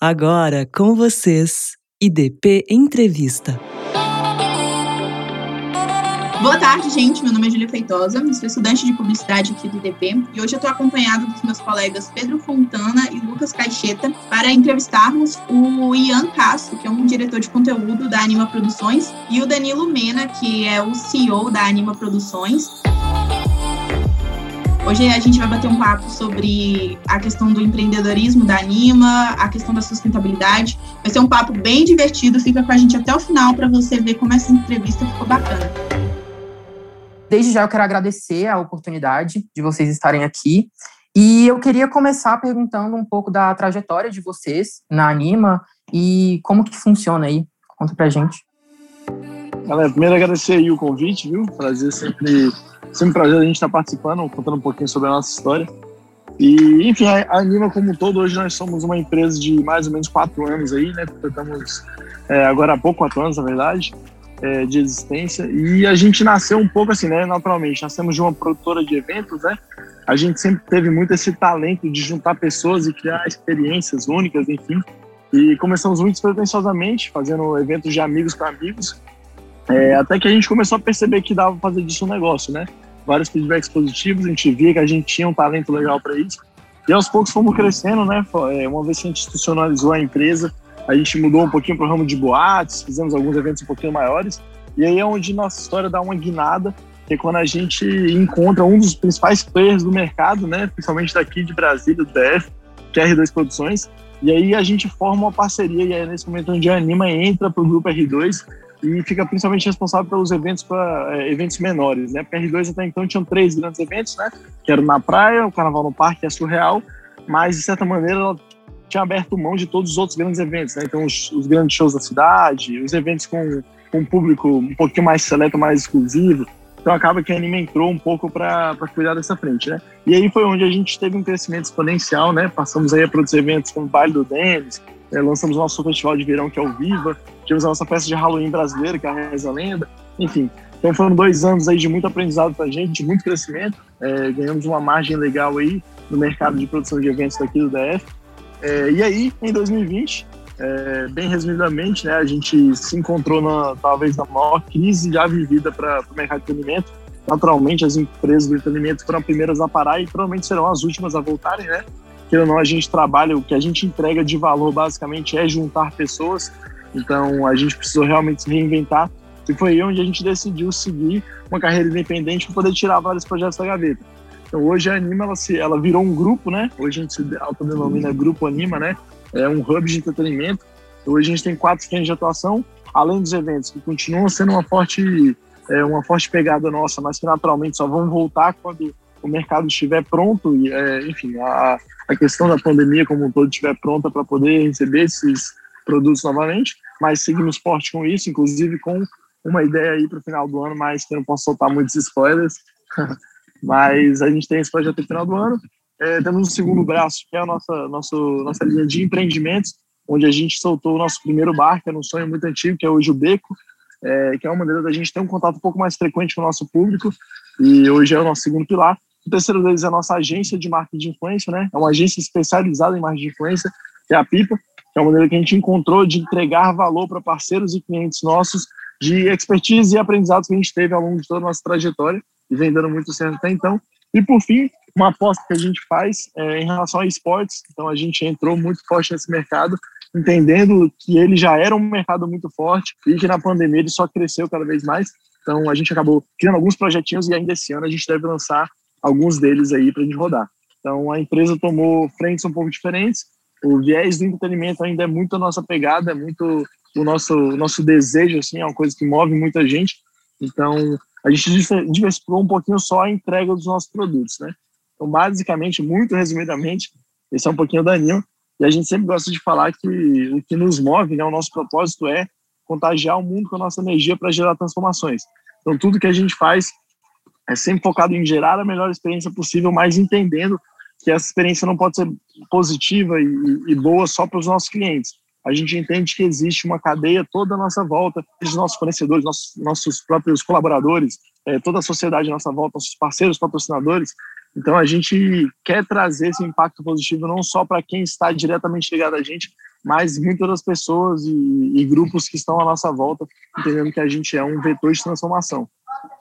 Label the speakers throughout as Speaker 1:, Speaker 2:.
Speaker 1: Agora com vocês, IDP Entrevista.
Speaker 2: Boa tarde, gente. Meu nome é Julia Feitosa, sou estudante de publicidade aqui do IDP e hoje eu estou acompanhado dos meus colegas Pedro Fontana e Lucas Caixeta para entrevistarmos o Ian Castro, que é um diretor de conteúdo da Anima Produções, e o Danilo Mena, que é o CEO da Anima Produções. Hoje a gente vai bater um papo sobre a questão do empreendedorismo da Anima, a questão da sustentabilidade. Vai ser um papo bem divertido, fica com a gente até o final para você ver como essa entrevista ficou bacana.
Speaker 3: Desde já eu quero agradecer a oportunidade de vocês estarem aqui. E eu queria começar perguntando um pouco da trajetória de vocês na Anima e como que funciona aí. Conta pra gente.
Speaker 4: Galera, primeiro agradecer aí o convite, viu? Prazer sempre Sempre um prazer a gente estar participando, contando um pouquinho sobre a nossa história. E, enfim, a Anima como um todo, hoje nós somos uma empresa de mais ou menos quatro anos aí, né? Estamos é, agora há pouco, quatro anos, na verdade, é, de existência. E a gente nasceu um pouco assim, né? Naturalmente, nascemos de uma produtora de eventos, né? A gente sempre teve muito esse talento de juntar pessoas e criar experiências únicas, enfim. E começamos muito despretensiosamente, fazendo eventos de amigos para amigos. É, até que a gente começou a perceber que dava pra fazer disso um negócio, né? Vários feedbacks positivos, a gente via que a gente tinha um talento legal para isso. E aos poucos fomos crescendo, né? É, uma vez que a gente institucionalizou a empresa, a gente mudou um pouquinho para o ramo de boates, fizemos alguns eventos um pouquinho maiores. E aí é onde nossa história dá uma guinada, que é quando a gente encontra um dos principais players do mercado, né? Principalmente daqui de Brasília, do DF, que é a R2 Produções. E aí a gente forma uma parceria, e é nesse momento onde a Anima entra para o grupo R2 e fica principalmente responsável pelos eventos para é, eventos menores, né? Porque R2 até então tinham três grandes eventos, né? Que na praia, o Carnaval no Parque, é surreal, mas de certa maneira ela tinha aberto mão de todos os outros grandes eventos, né? Então os, os grandes shows da cidade, os eventos com, com um público um pouquinho mais seleto, mais exclusivo. Então acaba que a Anime entrou um pouco para cuidar dessa frente, né? E aí foi onde a gente teve um crescimento exponencial, né? Passamos aí a produzir eventos como o Baile do Denis, é, lançamos o nosso festival de verão, que é o Viva. Tivemos a nossa festa de Halloween brasileira, que é a Reza Lenda. Enfim, então foram dois anos aí de muito aprendizado para a gente, de muito crescimento. É, ganhamos uma margem legal aí no mercado de produção de eventos daqui do DF. É, e aí, em 2020, é, bem resumidamente, né, a gente se encontrou na, talvez na maior crise já vivida para o mercado de entretenimento. Naturalmente, as empresas do entretenimento foram as primeiras a parar e provavelmente serão as últimas a voltarem, né? Que ou não, a gente trabalha, o que a gente entrega de valor basicamente é juntar pessoas. Então a gente precisou realmente se reinventar. E foi aí onde a gente decidiu seguir uma carreira independente para poder tirar vários projetos da gaveta. Então hoje a Anima ela, se, ela virou um grupo, né? Hoje a gente se autodenomina Grupo Anima, né? É um hub de entretenimento. Hoje a gente tem quatro frentes de atuação, além dos eventos, que continuam sendo uma forte, é, uma forte pegada nossa, mas que naturalmente só vão voltar quando o mercado estiver pronto é, enfim, a, a questão da pandemia como um todo estiver pronta para poder receber esses produtos novamente, mas seguimos forte com isso, inclusive com uma ideia aí para o final do ano, mas que eu não posso soltar muitos spoilers, mas a gente tem esse projeto no final do ano. É, temos um segundo braço, que é a nossa, nossa, nossa linha de empreendimentos, onde a gente soltou o nosso primeiro bar, que era um sonho muito antigo, que é hoje o Beco, é, que é uma maneira da gente ter um contato um pouco mais frequente com o nosso público, e hoje é o nosso segundo pilar. O terceiro deles é a nossa agência de marketing de influência, né? É uma agência especializada em marketing de influência, que é a Pipa, que é uma maneira que a gente encontrou de entregar valor para parceiros e clientes nossos, de expertise e aprendizados que a gente teve ao longo de toda a nossa trajetória e vem dando muito certo até então. E por fim, uma aposta que a gente faz é, em relação a esportes. Então a gente entrou muito forte nesse mercado, entendendo que ele já era um mercado muito forte e que na pandemia ele só cresceu cada vez mais. Então a gente acabou criando alguns projetinhos e ainda esse ano a gente deve lançar alguns deles aí para a gente rodar. Então a empresa tomou frentes um pouco diferentes. O viés do entretenimento ainda é muito a nossa pegada, é muito o nosso o nosso desejo assim, é uma coisa que move muita gente. Então a gente diversificou um pouquinho só a entrega dos nossos produtos, né? Então basicamente, muito resumidamente, esse é um pouquinho da Nil. E a gente sempre gosta de falar que o que nos move, né, o nosso propósito é contagiar o mundo com a nossa energia para gerar transformações. Então tudo que a gente faz é sempre focado em gerar a melhor experiência possível, mas entendendo que essa experiência não pode ser positiva e, e boa só para os nossos clientes. A gente entende que existe uma cadeia toda à nossa volta, os nossos fornecedores, nossos, nossos próprios colaboradores, é, toda a sociedade à nossa volta, nossos parceiros, patrocinadores. Então a gente quer trazer esse impacto positivo não só para quem está diretamente ligado a gente, mas muitas das pessoas e, e, grupos que estão à nossa volta entendendo que a gente é um vetor de transformação.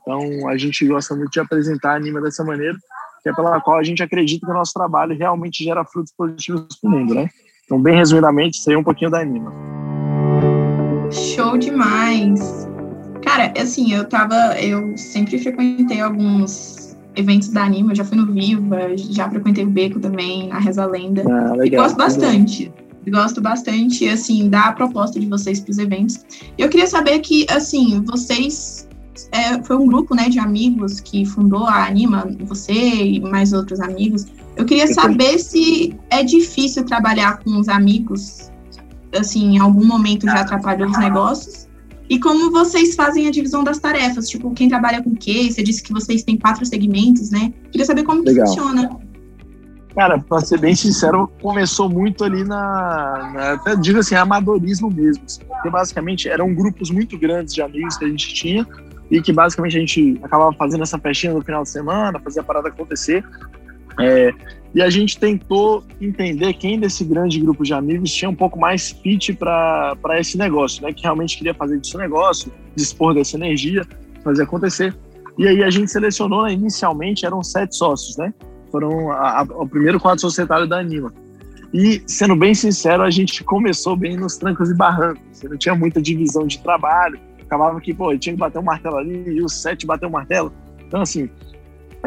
Speaker 4: Então, a gente gosta muito de apresentar a Anima dessa maneira, que é pela qual a gente acredita que o nosso trabalho realmente gera frutos positivos para o mundo, né? Então, bem resumidamente, isso aí é um pouquinho da Anima.
Speaker 2: Show demais! Cara, assim, eu tava, eu sempre frequentei alguns eventos da Anima, já fui no Viva, já frequentei o Beco também, na Reza Lenda. Ah, legal, gosto bastante. Legal. Gosto bastante, assim, da proposta de vocês para os eventos. Eu queria saber que, assim, vocês é, foi um grupo, né, de amigos que fundou a Anima, você e mais outros amigos. Eu queria saber se é difícil trabalhar com os amigos, assim, em algum momento já atrapalhou os negócios. E como vocês fazem a divisão das tarefas? Tipo, quem trabalha com o quê? Você disse que vocês têm quatro segmentos, né? Queria saber como que funciona.
Speaker 4: Cara, pra ser bem sincero, começou muito ali na, na até digo assim, amadorismo mesmo. Assim, porque basicamente eram grupos muito grandes de amigos que a gente tinha e que basicamente a gente acabava fazendo essa festinha no final de semana, fazia a parada acontecer. É, e a gente tentou entender quem desse grande grupo de amigos tinha um pouco mais fit para esse negócio, né? Que realmente queria fazer desse negócio, dispor dessa energia, fazer acontecer. E aí a gente selecionou, né, inicialmente eram sete sócios, né? Foram a, a, o primeiro quadro societário da Anima. E, sendo bem sincero, a gente começou bem nos trancos e barrancos. Não tinha muita divisão de trabalho. Acabava que, pô, tinha que bater um martelo ali e os sete bater um martelo. Então, assim,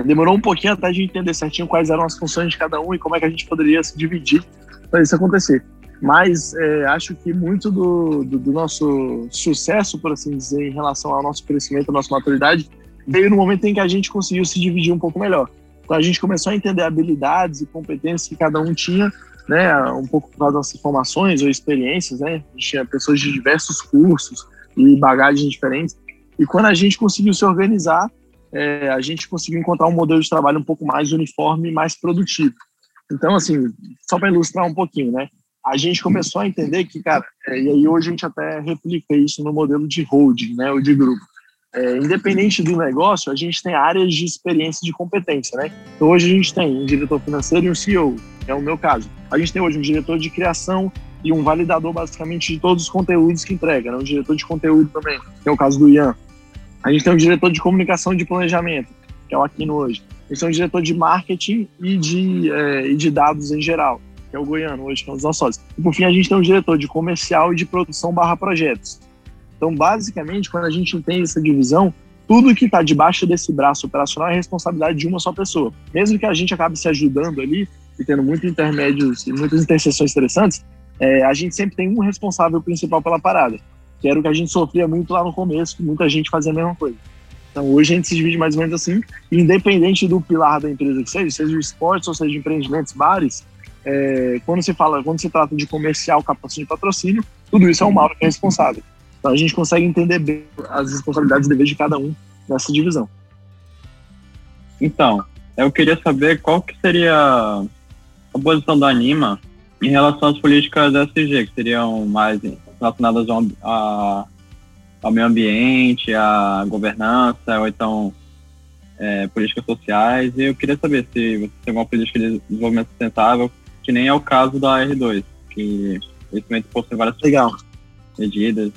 Speaker 4: demorou um pouquinho até a gente entender certinho quais eram as funções de cada um e como é que a gente poderia se dividir para isso acontecer. Mas é, acho que muito do, do, do, nosso sucesso, por assim dizer, em relação ao nosso crescimento, à nossa maturidade, veio no momento em que a gente conseguiu se dividir um pouco melhor. Então a gente começou a entender habilidades e competências que cada um tinha, né, um pouco por causa das formações ou experiências, né? A gente tinha pessoas de diversos cursos e bagagens diferentes. E quando a gente conseguiu se organizar, é, a gente conseguiu encontrar um modelo de trabalho um pouco mais uniforme e mais produtivo. Então, assim, só para ilustrar um pouquinho, né? A gente começou a entender que, cara, é, e aí hoje a gente até replica isso no modelo de holding, né, ou de grupo é, independente do negócio, a gente tem áreas de experiência e de competência, né? Então, hoje a gente tem um diretor financeiro e um CEO, que é o meu caso. A gente tem hoje um diretor de criação e um validador, basicamente, de todos os conteúdos que entrega, né? Um diretor de conteúdo também, que é o caso do Ian. A gente tem um diretor de comunicação e de planejamento, que é o Aquino hoje. A gente tem um diretor de marketing e de, é, e de dados em geral, que é o Goiano hoje, que é um dos nossos sócios. E, por fim, a gente tem um diretor de comercial e de produção barra projetos então, basicamente, quando a gente entende essa divisão, tudo que está debaixo desse braço operacional é responsabilidade de uma só pessoa. Mesmo que a gente acabe se ajudando ali e tendo muitos intermédios e muitas interseções interessantes, é, a gente sempre tem um responsável principal pela parada, que era o que a gente sofria muito lá no começo, que muita gente fazia a mesma coisa. Então, hoje a gente se divide mais ou menos assim, independente do pilar da empresa que seja, seja o esporte ou seja empreendimentos, bares, é, quando se fala, quando se trata de comercial, captação de patrocínio, tudo isso é o Mauro que é responsável. Então a gente consegue entender bem as responsabilidades e deveres de cada um nessa divisão.
Speaker 5: Então, eu queria saber qual que seria a posição da Anima em relação às políticas SG, que seriam mais relacionadas ao, a, ao meio ambiente, à governança, ou então é, políticas sociais. E eu queria saber se você tem alguma política de desenvolvimento sustentável, que nem é o caso da R2, que esse momento possui várias
Speaker 4: Legal.
Speaker 5: medidas.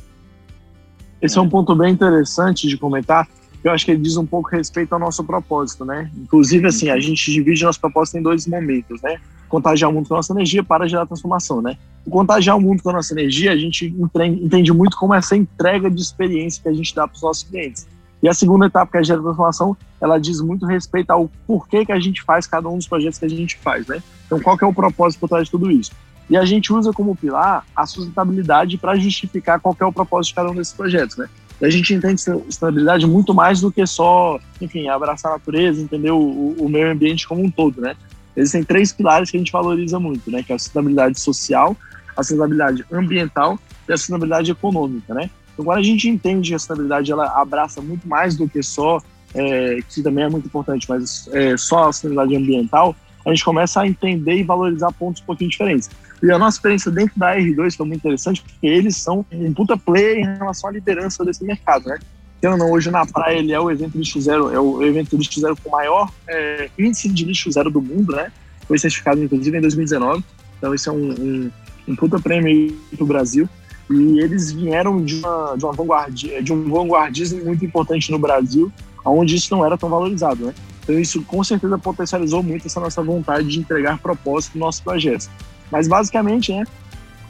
Speaker 4: Esse é um ponto bem interessante de comentar, eu acho que ele diz um pouco respeito ao nosso propósito, né? Inclusive, assim, a gente divide nosso propósito em dois momentos, né? Contagiar o mundo com a nossa energia para gerar transformação, né? O contagiar o mundo com a nossa energia, a gente entende muito como essa entrega de experiência que a gente dá para os nossos clientes. E a segunda etapa, que é a gerar transformação, ela diz muito respeito ao porquê que a gente faz cada um dos projetos que a gente faz, né? Então, qual que é o propósito por trás de tudo isso? E a gente usa como pilar a sustentabilidade para justificar qual é o propósito de cada um desses projetos, né? E a gente entende sustentabilidade muito mais do que só, enfim, abraçar a natureza, entender o, o meio ambiente como um todo, né? Existem três pilares que a gente valoriza muito, né? Que é a sustentabilidade social, a sustentabilidade ambiental e a sustentabilidade econômica, né? Então, quando a gente entende que a sustentabilidade ela abraça muito mais do que só, é, que também é muito importante, mas é, só a sustentabilidade ambiental, a gente começa a entender e valorizar pontos um pouquinho diferentes. E a nossa experiência dentro da R2 foi muito interessante, porque eles são um puta player em relação à liderança desse mercado, né? Então, não, hoje na praia ele é o evento lixo zero, é o evento lixo zero com o maior é, índice de lixo zero do mundo, né? Foi certificado, inclusive, em 2019. Então, isso é um, um, um puta prêmio para o Brasil. E eles vieram de, uma, de, uma vanguardia, de um vanguardismo muito importante no Brasil, onde isso não era tão valorizado, né? Então isso com certeza potencializou muito essa nossa vontade de entregar propósito nos nossos projetos. Mas basicamente, né,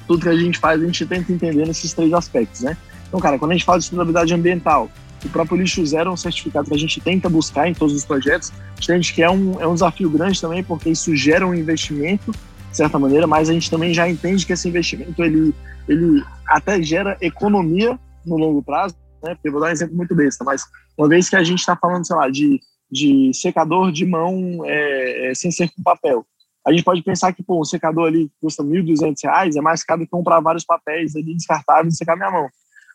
Speaker 4: tudo que a gente faz, a gente tenta entender nesses três aspectos, né? Então, cara, quando a gente fala de sustentabilidade ambiental, o próprio lixo zero é um certificado que a gente tenta buscar em todos os projetos. A gente que é um, é um desafio grande também, porque isso gera um investimento, de certa maneira, mas a gente também já entende que esse investimento, ele, ele até gera economia no longo prazo, né? Porque eu vou dar um exemplo muito besta, mas uma vez que a gente está falando, sei lá, de, de secador de mão é, é, sem ser com papel, a gente pode pensar que pô, um secador ali custa R$ 1.200, é mais caro que comprar vários papéis ali descartáveis e secar minha mão.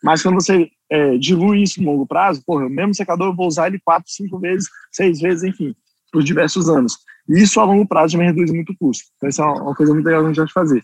Speaker 4: Mas quando você é, dilui isso no longo prazo, porra, o mesmo secador eu vou usar ele quatro, cinco vezes, seis vezes, enfim, por diversos anos. E isso a longo prazo me reduz muito o custo. Então, isso é uma coisa muito legal que a gente vai fazer.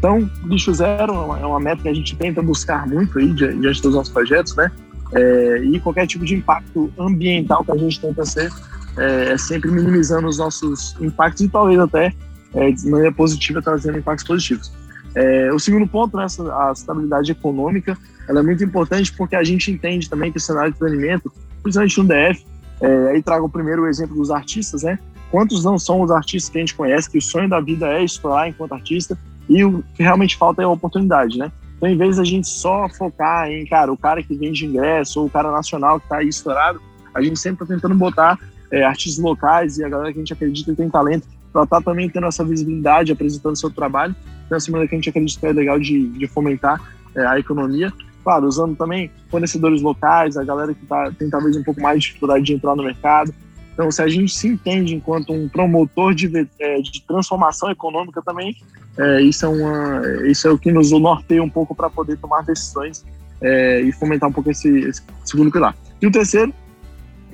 Speaker 4: Então, lixo zero é uma meta que a gente tenta buscar muito aí diante dos nossos projetos, né? É, e qualquer tipo de impacto ambiental que a gente tenta ser é, é sempre minimizando os nossos impactos e talvez até é, de maneira positiva trazendo impactos positivos. É, o segundo ponto, né, a estabilidade econômica, ela é muito importante porque a gente entende também que o cenário de planeamento, principalmente no DF, é, aí trago primeiro o exemplo dos artistas, né? Quantos não são os artistas que a gente conhece que o sonho da vida é estourar enquanto artista e o que realmente falta é a oportunidade, né? Então, em vez da gente só focar em, cara, o cara que vende ingresso ou o cara nacional que está aí estourado, a gente sempre está tentando botar é, artistas locais e a galera que a gente acredita que tem talento para estar tá também tendo essa visibilidade, apresentando seu trabalho. Então, essa maneira que a gente acredita que é legal de, de fomentar é, a economia. Claro, usando também fornecedores locais, a galera que tá, tem talvez um pouco mais de dificuldade de entrar no mercado. Então, se a gente se entende enquanto um promotor de, é, de transformação econômica também, é, isso, é uma, isso é o que nos norteia um pouco para poder tomar decisões é, e fomentar um pouco esse, esse, segundo pilar. E o terceiro,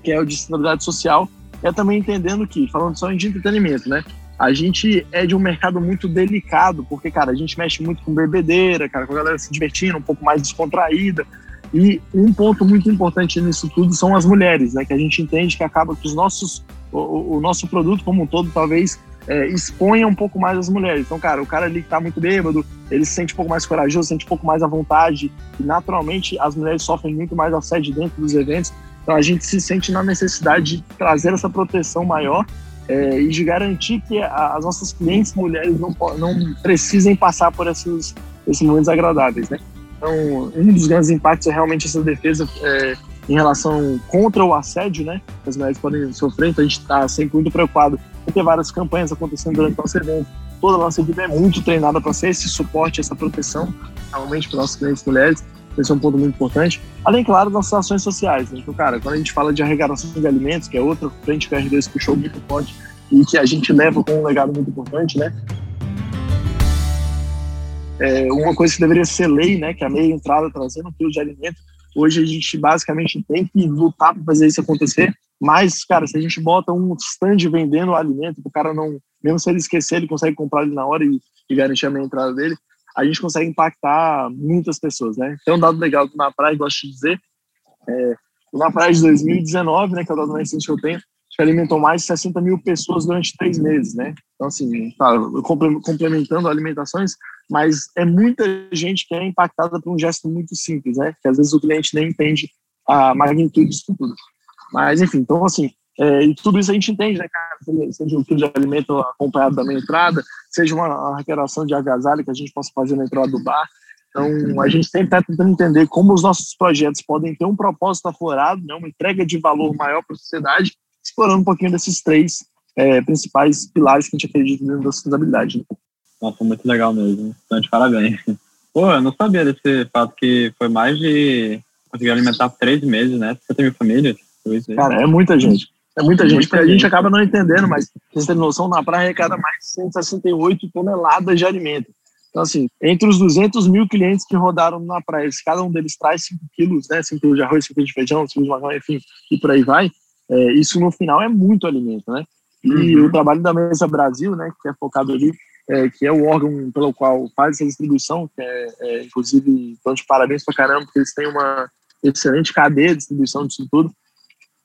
Speaker 4: que é o de sustentabilidade social, é também entendendo que, falando só de entretenimento, né? A gente é de um mercado muito delicado, porque, cara, a gente mexe muito com bebedeira, cara, com a galera se divertindo, um pouco mais descontraída. E um ponto muito importante nisso tudo são as mulheres, né? Que a gente entende que acaba que os nossos, o, o nosso produto como um todo, talvez é, exponha um pouco mais as mulheres. Então, cara, o cara ali que tá muito bêbado, ele se sente um pouco mais corajoso, se sente um pouco mais à vontade. E naturalmente as mulheres sofrem muito mais assédio dentro dos eventos. Então a gente se sente na necessidade de trazer essa proteção maior é, e de garantir que as nossas clientes mulheres não, não precisem passar por esses, esses momentos agradáveis, né? Então, um dos grandes impactos é realmente essa defesa é, em relação contra o assédio, né? Que as mulheres podem sofrer, então a gente está sempre muito preocupado em ter várias campanhas acontecendo durante o nosso evento. Toda a nossa equipe é muito treinada para ser esse suporte, essa proteção, realmente para nossos clientes mulheres. Esse é um ponto muito importante. Além, claro, das ações sociais. Né? Então, cara, quando a gente fala de arrecadação de alimentos, que é outra frente que o R2 puxou muito forte e que a gente leva com um legado muito importante, né? É uma coisa que deveria ser lei, né? Que é a meia entrada trazendo um quilo de alimento. Hoje a gente basicamente tem que lutar para fazer isso acontecer. Mas, cara, se a gente bota um stand vendendo o alimento, o cara não, mesmo se ele esquecer, ele consegue comprar ele na hora e, e garantir a meia entrada dele a gente consegue impactar muitas pessoas, né? Tem um dado legal que na praia, gosto de dizer, é, na praia de 2019, né, que é o dado mais recente que eu tenho, que alimentou mais de 60 mil pessoas durante três meses, né? Então, assim, tá, complementando alimentações, mas é muita gente que é impactada por um gesto muito simples, né? Que às vezes o cliente nem entende a magnitude disso tudo. Mas, enfim, então, assim, é, e tudo isso a gente entende, né, cara? Seja um quilo de alimento acompanhado da minha entrada, seja uma recreação de agasalho que a gente possa fazer na entrada do bar. Então, a gente sempre está tentando entender como os nossos projetos podem ter um propósito aflorado, né, uma entrega de valor maior para a sociedade, explorando um pouquinho desses três é, principais pilares que a gente acredita dentro da sustentabilidade. Né?
Speaker 5: Nossa, muito legal mesmo. Então, de parabéns. Pô, eu não sabia desse fato que foi mais de conseguir alimentar três meses, né? Você tem família?
Speaker 4: Cara, é muita gente. É muita gente, porque a gente acaba não entendendo, mas vocês terem noção, na praia arrecada mais de 168 toneladas de alimento. Então, assim, entre os 200 mil clientes que rodaram na praia, se cada um deles traz 5 quilos, né, 5 quilos de arroz, 5 quilos de feijão, 5 quilos de macarrão, enfim, e por aí vai, é, isso no final é muito alimento, né? E uhum. o trabalho da Mesa Brasil, né, que é focado ali, é, que é o órgão pelo qual faz essa distribuição, que é, é inclusive, então de parabéns pra caramba, porque eles têm uma excelente cadeia de distribuição disso tudo,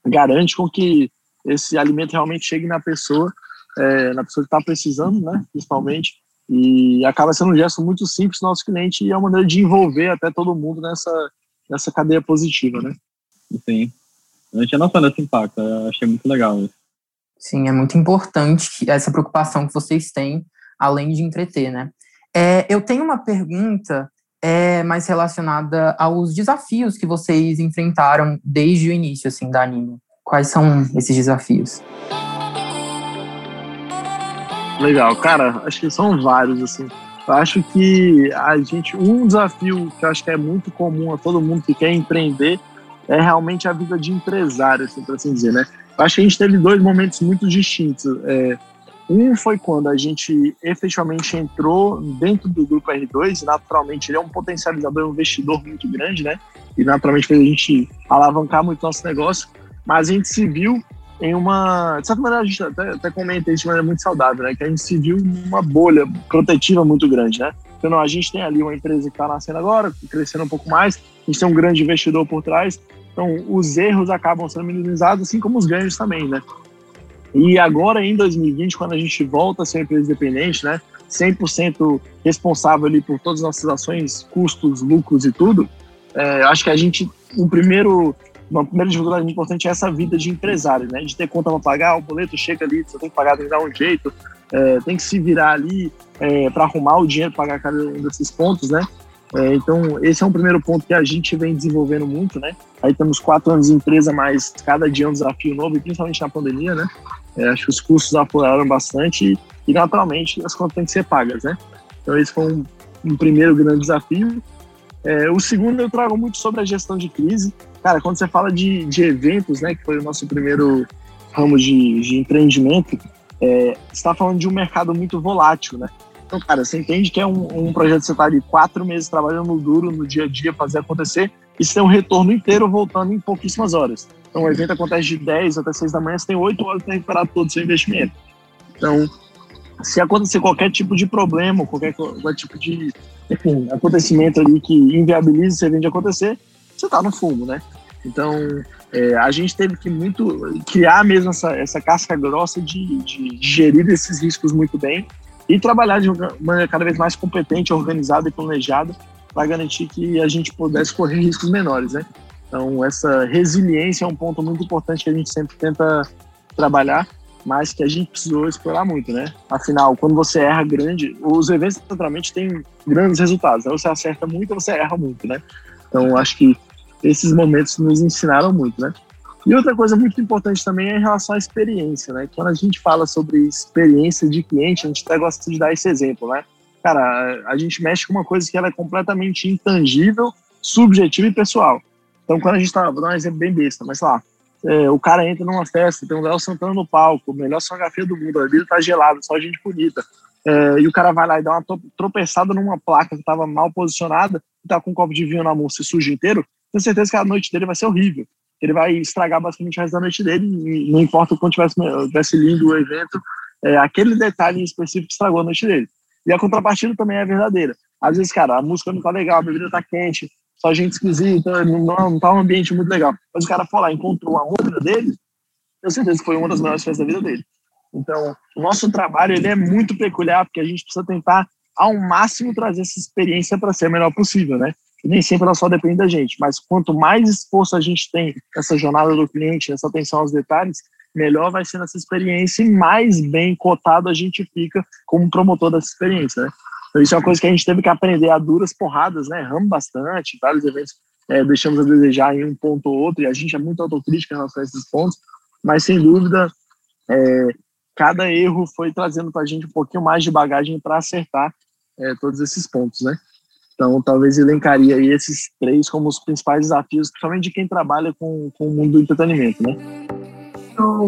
Speaker 4: garante com que esse alimento realmente chegue na pessoa, é, na pessoa que está precisando, né, principalmente, E acaba sendo um gesto muito simples do nosso cliente e é uma maneira de envolver até todo mundo nessa, nessa cadeia positiva, né?
Speaker 5: Sim. Eu tinha noção desse impacto, eu achei muito legal isso.
Speaker 3: Sim, é muito importante essa preocupação que vocês têm, além de entreter, né? É, eu tenho uma pergunta é, mais relacionada aos desafios que vocês enfrentaram desde o início, assim, da anime. Quais são esses desafios?
Speaker 4: Legal, cara, acho que são vários, assim. Eu acho que a gente, um desafio que eu acho que é muito comum a todo mundo que quer empreender é realmente a vida de empresário, assim, por assim dizer, né? Eu acho que a gente teve dois momentos muito distintos. É, um foi quando a gente efetivamente entrou dentro do grupo R2, naturalmente ele é um potencializador, um investidor muito grande, né? E naturalmente fez a gente alavancar muito nosso negócio, mas a gente se viu em uma. De certa maneira, a gente até, até comenta isso de maneira muito saudável, né? Que a gente se viu numa bolha protetiva muito grande, né? Então, a gente tem ali uma empresa que está nascendo agora, crescendo um pouco mais, a gente tem um grande investidor por trás, então os erros acabam sendo minimizados, assim como os ganhos também, né? E agora, em 2020, quando a gente volta a ser uma empresa independente, né? 100% responsável ali por todas as nossas ações, custos, lucros e tudo, é, acho que a gente, um primeiro uma primeira dificuldade importante é essa vida de empresário, né? De ter conta para pagar, o boleto chega ali, você tem que pagar, tem que dar um jeito, é, tem que se virar ali é, para arrumar o dinheiro pagar cada um desses pontos, né? É, então, esse é um primeiro ponto que a gente vem desenvolvendo muito, né? Aí temos quatro anos de empresa, mas cada dia é um desafio novo, e principalmente na pandemia, né? É, acho que os custos apuraram bastante e, naturalmente, as contas têm que ser pagas, né? Então, esse foi um, um primeiro grande desafio. É, o segundo, eu trago muito sobre a gestão de crise. Cara, quando você fala de, de eventos, né, que foi o nosso primeiro ramo de, de empreendimento, é, está falando de um mercado muito volátil, né? Então, cara, você entende que é um, um projeto que você está ali quatro meses trabalhando duro no dia a dia, fazer acontecer, e você tem um retorno inteiro voltando em pouquíssimas horas. Então, o evento acontece de 10 até 6 da manhã, você tem 8 horas para recuperar todo o seu investimento. Então, se acontecer qualquer tipo de problema, qualquer, qualquer tipo de enfim, acontecimento ali que inviabilize esse evento de acontecer, você está no fumo, né? Então, é, a gente teve que muito criar mesmo essa, essa casca grossa de, de, gerir esses riscos muito bem e trabalhar de uma maneira cada vez mais competente, organizada e planejada para garantir que a gente pudesse correr riscos menores, né? Então, essa resiliência é um ponto muito importante que a gente sempre tenta trabalhar, mas que a gente precisou explorar muito, né? Afinal, quando você erra grande, os eventos naturalmente têm grandes resultados. Né? Você acerta muito você erra muito, né? Então, acho que esses momentos nos ensinaram muito, né? E outra coisa muito importante também é em relação à experiência, né? Quando a gente fala sobre experiência de cliente, a gente até gosta de dar esse exemplo, né? Cara, a gente mexe com uma coisa que ela é completamente intangível, subjetiva e pessoal. Então, quando a gente tá, vou dar um exemplo bem besta, mas lá, é, o cara entra numa festa, tem o Léo Santana no palco, melhor sonografia do mundo, a bebida tá gelada, só gente bonita. É, e o cara vai lá e dá uma tropeçada numa placa que estava mal posicionada, tá com um copo de vinho na mão, se suja inteiro, tenho certeza que a noite dele vai ser horrível. Ele vai estragar basicamente o resto da noite dele, não importa o quanto tivesse, tivesse lindo o evento, é, aquele detalhe em específico estragou a noite dele. E a contrapartida também é verdadeira. Às vezes, cara, a música não tá legal, a bebida tá quente, só gente esquisita, não, não tá um ambiente muito legal. Mas o cara foi lá, encontrou a outra dele, tenho certeza que foi uma das melhores festas da vida dele. Então, o nosso trabalho ele é muito peculiar, porque a gente precisa tentar ao máximo trazer essa experiência para ser a melhor possível, né? Nem sempre ela só depende da gente, mas quanto mais esforço a gente tem nessa jornada do cliente, nessa atenção aos detalhes, melhor vai ser essa experiência e mais bem cotado a gente fica como promotor dessa experiência, né? Então, isso é uma coisa que a gente teve que aprender a duras porradas, né? Erramos bastante, vários eventos é, deixamos a desejar em um ponto ou outro, e a gente é muito autocrítica em relação a esses pontos, mas sem dúvida, é, cada erro foi trazendo para a gente um pouquinho mais de bagagem para acertar é, todos esses pontos, né? Então, talvez elencaria esses três como os principais desafios, principalmente de quem trabalha com, com o mundo do entretenimento, né?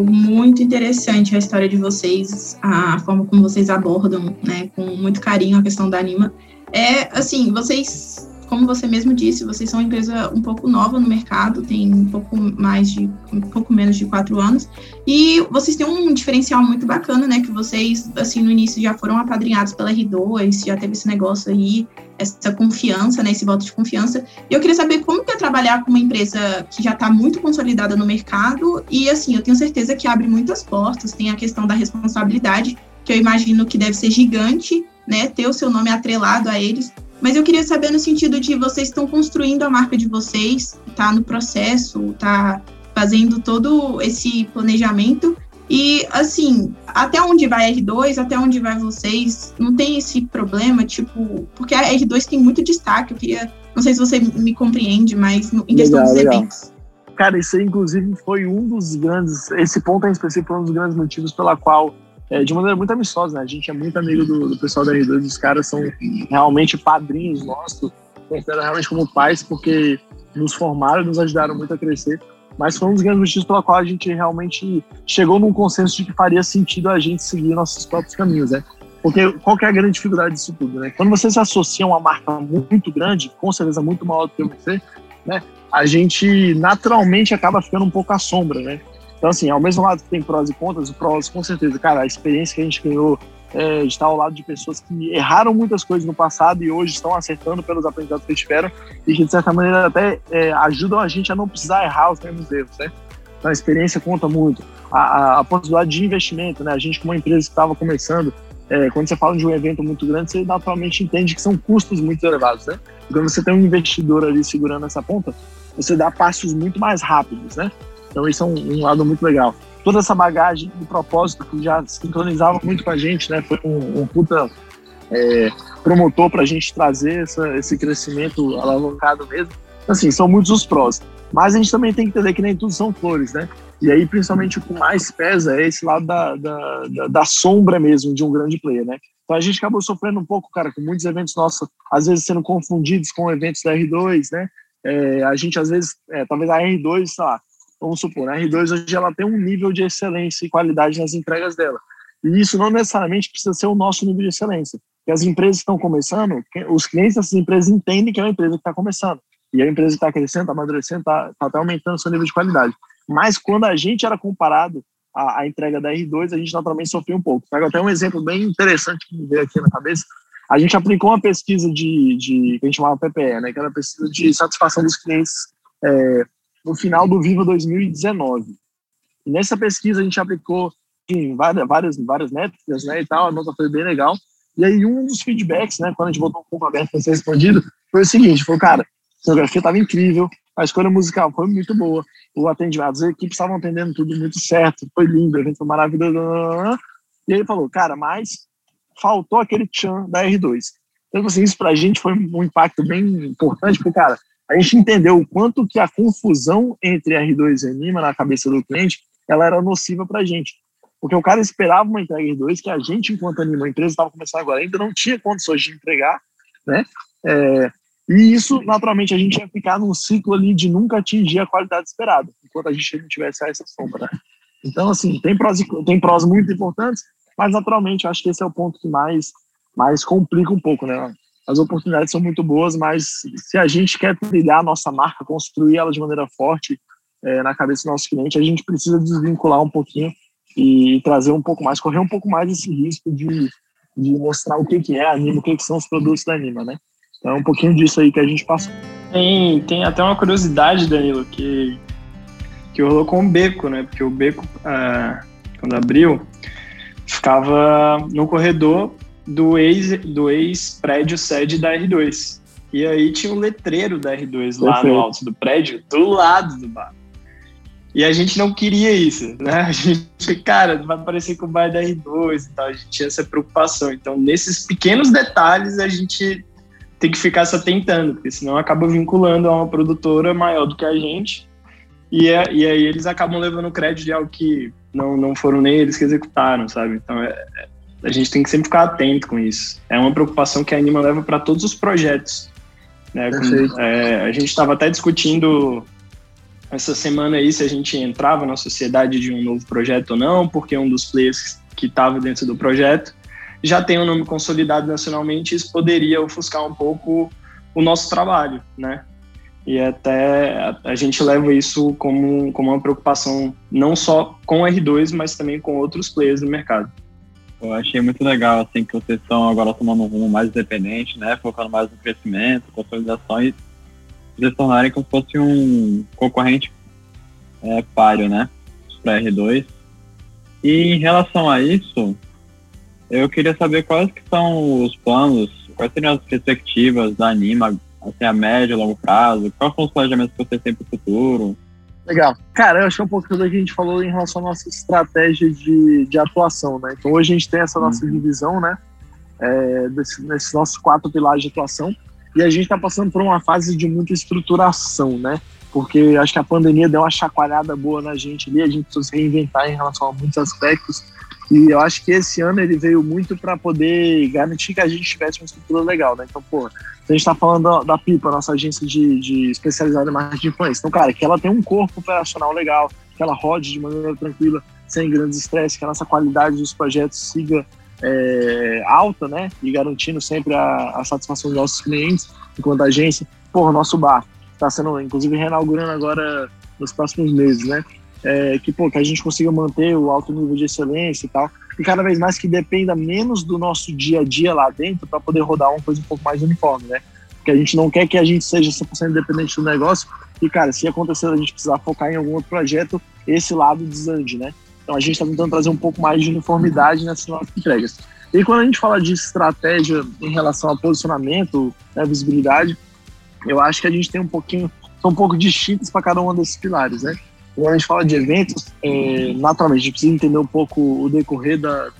Speaker 2: Muito interessante a história de vocês, a forma como vocês abordam, né, com muito carinho a questão da Anima. É, assim, vocês como você mesmo disse, vocês são uma empresa um pouco nova no mercado, tem um pouco mais de um pouco menos de quatro anos, e vocês têm um diferencial muito bacana, né? Que vocês, assim, no início já foram apadrinhados pela R2, já teve esse negócio aí, essa confiança, né? Esse voto de confiança. E eu queria saber como que é trabalhar com uma empresa que já está muito consolidada no mercado, e assim, eu tenho certeza que abre muitas portas, tem a questão da responsabilidade, que eu imagino que deve ser gigante né, ter o seu nome atrelado a eles. Mas eu queria saber no sentido de vocês estão construindo a marca de vocês, tá no processo, tá fazendo todo esse planejamento. E assim, até onde vai a R2, até onde vai vocês, não tem esse problema, tipo, porque a R2 tem muito destaque. Eu queria, não sei se você me compreende, mas em questão legal, dos legal. eventos.
Speaker 4: Cara, isso aí, inclusive, foi um dos grandes. Esse ponto em específico foi um dos grandes motivos pela qual, é, de maneira muito amistosa, né? A gente é muito amigo do, do pessoal da R2, os caras são realmente padrinhos nossos, considero realmente como pais, porque nos formaram nos ajudaram muito a crescer. Mas foi um dos grandes motivos pela qual a gente realmente chegou num consenso de que faria sentido a gente seguir nossos próprios caminhos, né? Porque qual é a grande dificuldade disso tudo, né? Quando você se associa a uma marca muito grande, com certeza muito maior do que você, né? a gente naturalmente acaba ficando um pouco à sombra, né? Então, assim, ao mesmo lado que tem prós e contras, o prós, com certeza, cara, a experiência que a gente ganhou é, de estar ao lado de pessoas que erraram muitas coisas no passado e hoje estão acertando pelos aprendizados que eles tiveram e que, de certa maneira, até é, ajudam a gente a não precisar errar os mesmos erros, né? Então, a experiência conta muito. A, a, a possibilidade de investimento, né? A gente, como uma empresa que estava começando, é, quando você fala de um evento muito grande, você naturalmente entende que são custos muito elevados, né? Quando você tem um investidor ali segurando essa ponta, você dá passos muito mais rápidos, né? Então isso é um, um lado muito legal. Toda essa bagagem de propósito que já sincronizava muito com a gente, né? Foi um, um puta é, promotor para a gente trazer essa, esse crescimento alavancado mesmo. Assim, são muitos os prós. Mas a gente também tem que entender que nem tudo são flores, né? E aí, principalmente, o que mais pesa é esse lado da, da, da, da sombra mesmo de um grande player, né? Então a gente acabou sofrendo um pouco, cara, com muitos eventos nossos, às vezes sendo confundidos com eventos da R2, né? É, a gente, às vezes, é, talvez a R2, sei lá, vamos supor, a R2 hoje ela tem um nível de excelência e qualidade nas entregas dela. E isso não necessariamente precisa ser o nosso nível de excelência. Porque as empresas estão começando, os clientes dessas empresas entendem que é uma empresa que está começando. E a empresa está crescendo, está amadurecendo, está tá até aumentando o seu nível de qualidade. Mas quando a gente era comparado à, à entrega da R2, a gente naturalmente sofreu um pouco. Pego até um exemplo bem interessante que me veio aqui na cabeça a gente aplicou uma pesquisa de, de que a gente chamava PPE, né, que era pesquisa de satisfação dos clientes é, no final do Viva 2019. E nessa pesquisa a gente aplicou em várias, várias, várias métricas, né, e tal, a nota foi bem legal. E aí um dos feedbacks, né, quando a gente botou um pouco aberto para ser respondido, foi o seguinte, foi, cara, a fotografia estava incrível, a escolha musical foi muito boa, o atendimento, as equipes estavam atendendo tudo muito certo, foi lindo, a gente foi maravilhoso. E aí falou, cara, mas faltou aquele tchan da R2. Então, assim, isso para a gente foi um impacto bem importante, porque, cara, a gente entendeu o quanto que a confusão entre R2 e Anima na cabeça do cliente, ela era nociva para a gente. Porque o cara esperava uma entrega R2 que a gente, enquanto Anima, a empresa estava começando agora, ainda não tinha condições de entregar, né? É, e isso, naturalmente, a gente ia ficar num ciclo ali de nunca atingir a qualidade esperada, enquanto a gente não tivesse essa sombra, né? Então, assim, tem prós, tem prós muito importantes, mas, naturalmente, eu acho que esse é o ponto que mais, mais complica um pouco, né? As oportunidades são muito boas, mas se a gente quer trilhar a nossa marca, construir ela de maneira forte é, na cabeça do nosso cliente, a gente precisa desvincular um pouquinho e trazer um pouco mais, correr um pouco mais esse risco de, de mostrar o que, que é a Anima, o que, que são os produtos da Anima, né? Então é um pouquinho disso aí que a gente passou.
Speaker 6: Tem, tem até uma curiosidade, Danilo, que, que rolou com o Beco, né? Porque o Beco, ah, quando abriu, ficava no corredor do ex do ex prédio sede da R2. E aí tinha um letreiro da R2 lá no alto do prédio, do lado do bar. E a gente não queria isso, né? A gente, cara, vai parecer com o bar da R2 e tal. A gente tinha essa preocupação. Então, nesses pequenos detalhes, a gente tem que ficar se atentando, porque senão acaba vinculando a uma produtora maior do que a gente. E, é, e aí eles acabam levando crédito de algo que não, não foram nem eles que executaram, sabe? Então é, é, a gente tem que sempre ficar atento com isso. É uma preocupação que a Anima leva para todos os projetos. Né? É, a gente estava até discutindo essa semana aí se a gente entrava na sociedade de um novo projeto ou não, porque um dos players que estava dentro do projeto já tem um nome consolidado nacionalmente, isso poderia ofuscar um pouco o nosso trabalho, né? e até a gente leva isso como, como uma preocupação não só com o R2, mas também com outros players do mercado. Eu achei muito legal assim que vocês estão agora tomando um rumo mais independente, né, focando mais no crescimento, consolidação e se tornarem como se fosse um concorrente é, páreo, né, para R2. E em relação a isso,
Speaker 5: eu queria saber quais que são os planos, quais seriam as perspectivas da Anima, assim, a médio e longo prazo, quais são os planejamentos que você tem para o futuro?
Speaker 4: Legal. Cara, eu acho que é um pouco do que a gente falou em relação à nossa estratégia de, de atuação, né? Então hoje a gente tem essa nossa uhum. divisão, né? É, desse, desses nossos quatro pilares de atuação. E a gente está passando por uma fase de muita estruturação, né? Porque acho que a pandemia deu uma chacoalhada boa na gente ali, a gente precisa se reinventar em relação a muitos aspectos. E eu acho que esse ano ele veio muito para poder garantir que a gente tivesse uma estrutura legal, né? Então, pô, a gente está falando da, Pipa, nossa agência de, de especializada em marketing de influência. Então, cara, que ela tem um corpo operacional legal, que ela rode de maneira tranquila, sem grandes estresse, que a nossa qualidade dos projetos siga é, alta, né? E garantindo sempre a, a, satisfação dos nossos clientes, enquanto agência. Porra, nosso bar está sendo, inclusive, reinaugurando agora nos próximos meses, né? É, que, pô, que a gente consiga manter o alto nível de excelência e tal. E cada vez mais que dependa menos do nosso dia a dia lá dentro para poder rodar uma coisa um pouco mais uniforme, né? Porque a gente não quer que a gente seja 100% independente do negócio e, cara, se acontecer a gente precisar focar em algum outro projeto, esse lado desande, né? Então a gente está tentando trazer um pouco mais de uniformidade nessas nossas entregas. E quando a gente fala de estratégia em relação a posicionamento, né, visibilidade, eu acho que a gente tem um pouquinho, são um pouco distintos para cada um desses pilares, né? Quando a gente fala de eventos, é, naturalmente a gente precisa entender um pouco o decorrer da,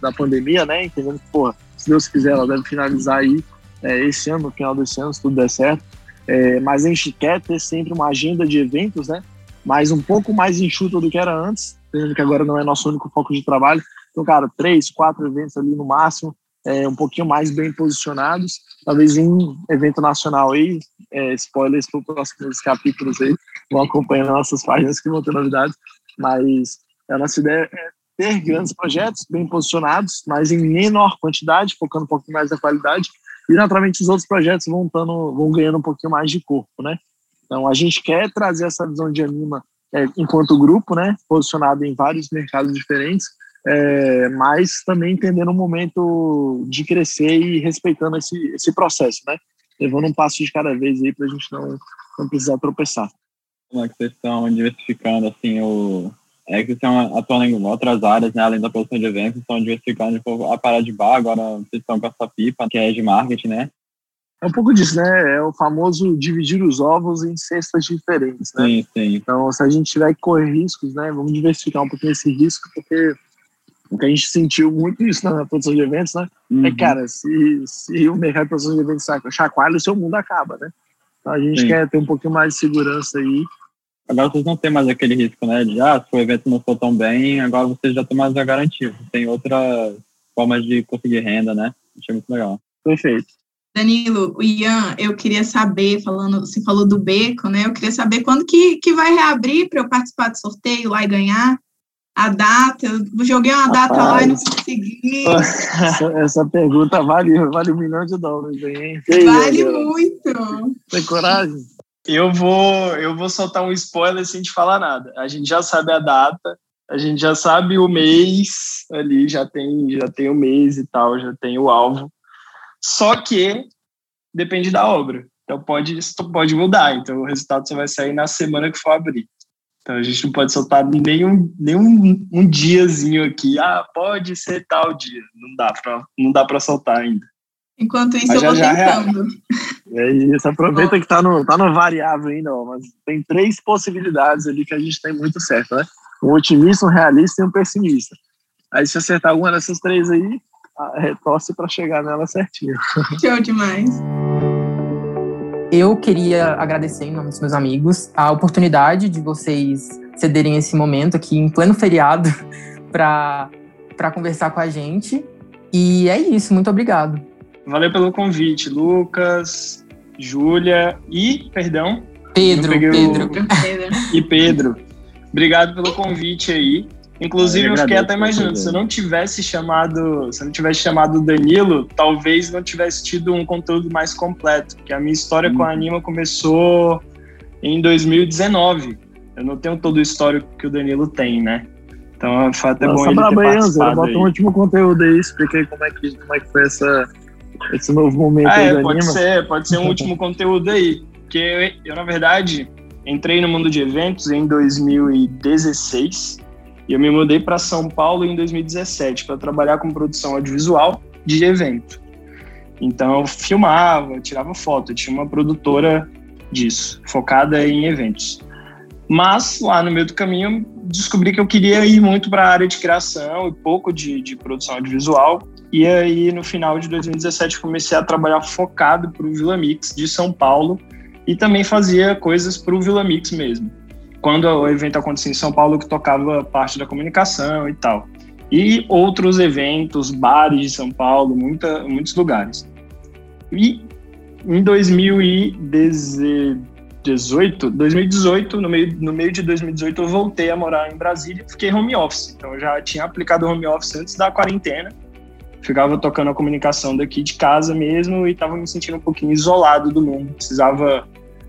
Speaker 4: da pandemia, né? Entendendo que, pô, se Deus quiser, ela deve finalizar aí é, esse ano, no final desse ano, se tudo der certo. É, mas a gente quer ter sempre uma agenda de eventos, né? Mas um pouco mais enxuta do que era antes, entendendo que agora não é nosso único foco de trabalho. Então, cara, três, quatro eventos ali no máximo, é, um pouquinho mais bem posicionados. Talvez um evento nacional aí, é, spoilers para os próximos capítulos aí, vão acompanhando nossas páginas que vão ter novidades. Mas a nossa ideia é ter grandes projetos bem posicionados, mas em menor quantidade, focando um pouquinho mais na qualidade. E, naturalmente, os outros projetos vão, tando, vão ganhando um pouquinho mais de corpo, né? Então, a gente quer trazer essa visão de Anima é, enquanto grupo, né, posicionado em vários mercados diferentes, é, mas também entendendo o momento de crescer e respeitando esse, esse processo, né, levando um passo de cada vez aí para a gente não, não precisar tropeçar.
Speaker 5: Como é que vocês estão diversificando assim o é que vocês estão atuando em outras áreas, né, além da produção de eventos, estão diversificando tipo, a parada de bar, agora vocês estão com essa pipa, que é de marketing, né?
Speaker 4: É um pouco disso, né? É o famoso dividir os ovos em cestas diferentes, né?
Speaker 5: Sim, sim.
Speaker 4: Então, se a gente tiver que correr riscos, né? Vamos diversificar um pouquinho esse risco, porque o que a gente sentiu muito isso na produção de eventos, né? É, uhum. É, cara, se, se o mercado de produção de eventos chacoalha, o seu mundo acaba, né? Então, a gente sim. quer ter um pouquinho mais de segurança aí.
Speaker 5: Agora vocês não têm mais aquele risco, né? De, ah, se o evento não for tão bem, agora vocês já têm mais a garantia. Tem outras formas de conseguir renda, né? Achei muito legal.
Speaker 4: Perfeito.
Speaker 2: Danilo, o Ian, eu queria saber, falando, você falou do beco, né? Eu queria saber quando que, que vai reabrir para eu participar do sorteio lá e ganhar a data. Eu joguei uma data Rapaz, lá e não consegui.
Speaker 4: Essa, essa, pergunta vale, vale um milhão de dólares, hein?
Speaker 2: Vale muito.
Speaker 4: Tem coragem?
Speaker 6: Eu vou, eu vou soltar um spoiler sem te falar nada. A gente já sabe a data, a gente já sabe o mês ali, já tem, já tem o mês e tal, já tem o alvo. Só que depende da obra. Então pode, pode mudar. Então o resultado só vai sair na semana que for abrir. Então a gente não pode soltar nenhum, nenhum um diazinho aqui. Ah, pode ser tal dia. Não dá para não dá para soltar ainda.
Speaker 2: Enquanto isso, mas eu vou já tentando.
Speaker 4: É isso, aproveita que tá no, tá no variável ainda, ó, mas tem três possibilidades ali que a gente tem muito certo, né? Um otimista, um realista e um pessimista. Aí se acertar alguma dessas três aí, torce para chegar nela certinho.
Speaker 2: Show demais.
Speaker 3: Eu queria agradecer, em nome dos meus amigos, a oportunidade de vocês cederem esse momento aqui em pleno feriado para conversar com a gente. E é isso, muito obrigado.
Speaker 6: Valeu pelo convite, Lucas, Júlia e, perdão,
Speaker 3: Pedro, Pedro.
Speaker 6: O... E Pedro. Obrigado pelo convite aí. Inclusive, eu, eu fiquei até imaginando, se eu não tivesse chamado, se eu não tivesse chamado o Danilo, talvez não tivesse tido um conteúdo mais completo, porque a minha história com a uhum. Anima começou em 2019. Eu não tenho todo o histórico que o Danilo tem, né? Então, foi até Nossa, bom ele ter participado
Speaker 4: Bota um último conteúdo aí, explica aí como é que, como é que foi essa, esse novo momento ah,
Speaker 6: é, pode Anima. ser, pode ser um último conteúdo aí. Porque eu, eu, na verdade, entrei no mundo de eventos em 2016 E eu me mudei para São Paulo em 2017 para trabalhar com produção audiovisual de evento. Então eu filmava, tirava foto, eu tinha uma produtora disso, focada em eventos. Mas lá no meio do caminho descobri que eu queria ir muito para a área de criação e pouco de, de produção audiovisual. E aí no final de 2017 comecei a trabalhar focado para o Vila Mix de São Paulo e também fazia coisas para o Vila Mix mesmo quando o evento acontecia em São Paulo, que tocava parte da comunicação e tal. E outros eventos, bares de São Paulo, muita, muitos lugares. E em 2018, 2018 no, meio, no meio de 2018, eu voltei a morar em Brasília e fiquei home office. Então, eu já tinha aplicado home office antes da quarentena. Ficava tocando a comunicação daqui de casa mesmo e estava me sentindo um pouquinho isolado do mundo. Precisava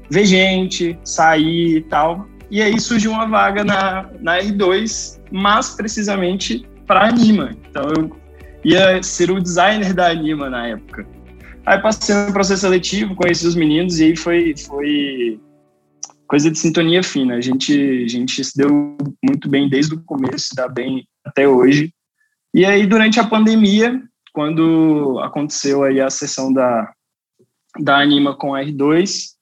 Speaker 6: ver gente, sair e tal. E aí surgiu uma vaga na, na R2, mas precisamente para Anima. Então eu ia ser o designer da Anima na época. Aí passei no processo seletivo, conheci os meninos e aí foi, foi coisa de sintonia fina. A gente, a gente se deu muito bem desde o começo, se dá bem até hoje. E aí, durante a pandemia, quando aconteceu aí a sessão da, da Anima com a R2,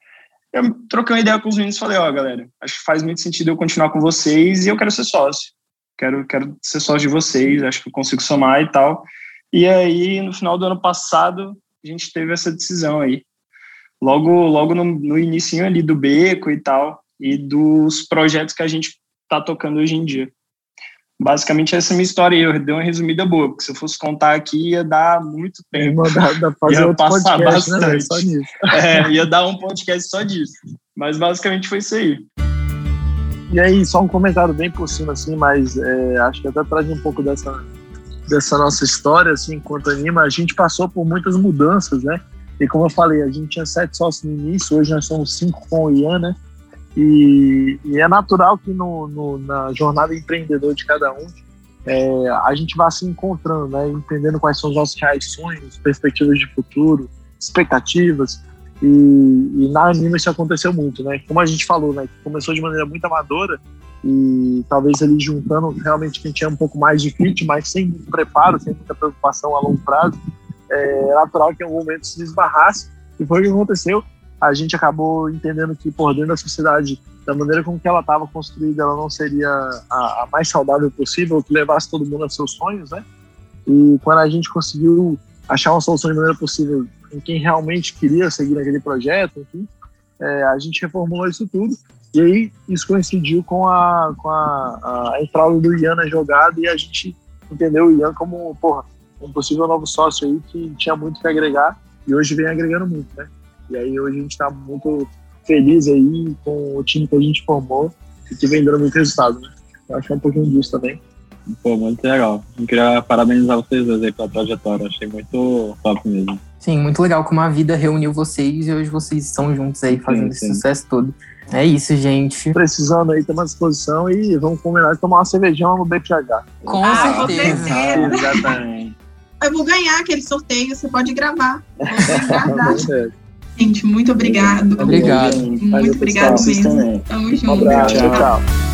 Speaker 6: eu troquei uma ideia com os meninos e falei, ó, oh, galera, acho que faz muito sentido eu continuar com vocês e eu quero ser sócio. Quero, quero ser sócio de vocês, acho que eu consigo somar e tal. E aí, no final do ano passado, a gente teve essa decisão aí. Logo, logo no, no início ali do beco e tal, e dos projetos que a gente está tocando hoje em dia. Basicamente, essa é a minha história aí. Eu dei uma resumida boa, porque se eu fosse contar aqui, ia dar muito tempo.
Speaker 4: Dá, dá fazer ia passar podcast, né, bastante. Né.
Speaker 6: É, ia dar um podcast só disso. Mas basicamente foi isso aí.
Speaker 4: E aí, só um comentário bem por cima, assim, mas é, acho que até traz um pouco dessa, dessa nossa história, assim, enquanto anima. A gente passou por muitas mudanças, né? E como eu falei, a gente tinha sete sócios no início, hoje nós somos cinco com o Ian, né? E, e é natural que no, no, na jornada empreendedor de cada um é, a gente vá se encontrando, né, entendendo quais são os nossos reais sonhos, perspectivas de futuro, expectativas. E, e, na Anima isso aconteceu muito, né? Como a gente falou, né? Começou de maneira muito amadora e talvez ali juntando realmente quem tinha um pouco mais de fit, mas sem muito preparo, sem muita preocupação a longo prazo, é natural que em algum momento se desbarrasse. E foi o que aconteceu a gente acabou entendendo que por dentro da sociedade, da maneira com que ela estava construída, ela não seria a, a, mais saudável possível, que levasse todo mundo a seus sonhos, né? E quando a gente conseguiu achar uma solução de maneira possível em quem realmente queria seguir naquele projeto, enfim, é, a gente reformulou isso tudo. E aí isso coincidiu com a, com a, a entrada do Ian na jogada e a gente entendeu o Ian como, porra, um possível novo sócio aí que tinha muito que agregar e hoje vem agregando muito, né? E aí hoje a gente está muito feliz aí com o time que a gente formou e que vem dando muito resultado, né? Eu acho que é um pouquinho disso também.
Speaker 5: Pô, muito legal. Eu queria parabenizar vocês dois aí pela trajetória. Achei muito top mesmo.
Speaker 3: Sim, muito legal como a vida reuniu vocês e hoje vocês estão juntos aí fazendo sim, sim. esse sucesso todo. É isso, gente.
Speaker 4: Precisando aí, ter uma disposição e vamos combinar de tomar uma cervejão no BPH.
Speaker 3: Com ah, certeza.
Speaker 2: Exatamente. Eu vou ganhar aquele sorteio, você pode gravar. Gente, muito obrigado.
Speaker 3: Obrigado.
Speaker 2: Muito obrigado mesmo. Tamo junto.
Speaker 4: Um abraço. tchau. tchau.